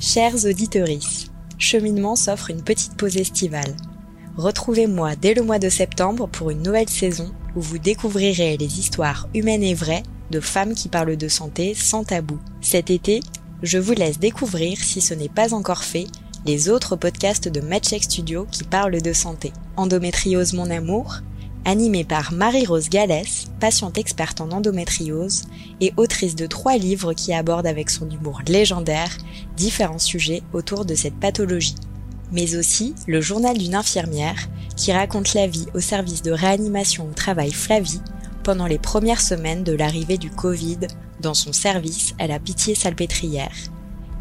Chers auditeurs, Cheminement s'offre une petite pause estivale. Retrouvez-moi dès le mois de septembre pour une nouvelle saison où vous découvrirez les histoires humaines et vraies de femmes qui parlent de santé sans tabou. Cet été, je vous laisse découvrir, si ce n'est pas encore fait, les autres podcasts de MedCheck Studio qui parlent de santé. Endométriose mon amour, animé par Marie-Rose Gallès, patiente experte en endométriose et autrice de trois livres qui abordent avec son humour légendaire différents sujets autour de cette pathologie. Mais aussi le journal d'une infirmière qui raconte la vie au service de réanimation au travail Flavie pendant les premières semaines de l'arrivée du Covid dans son service à la pitié salpêtrière.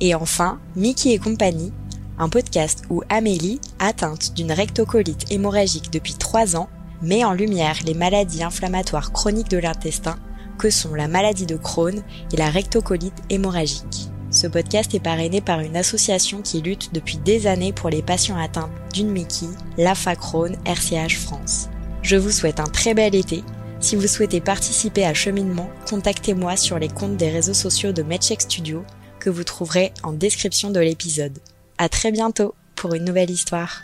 Et enfin, Mickey et compagnie, un podcast où Amélie, atteinte d'une rectocolite hémorragique depuis 3 ans, met en lumière les maladies inflammatoires chroniques de l'intestin que sont la maladie de Crohn et la rectocolite hémorragique. Ce podcast est parrainé par une association qui lutte depuis des années pour les patients atteints d'une Mickey, l'AFA Crohn RCH France. Je vous souhaite un très bel été. Si vous souhaitez participer à Cheminement, contactez-moi sur les comptes des réseaux sociaux de MedCheck Studio que vous trouverez en description de l'épisode. À très bientôt pour une nouvelle histoire.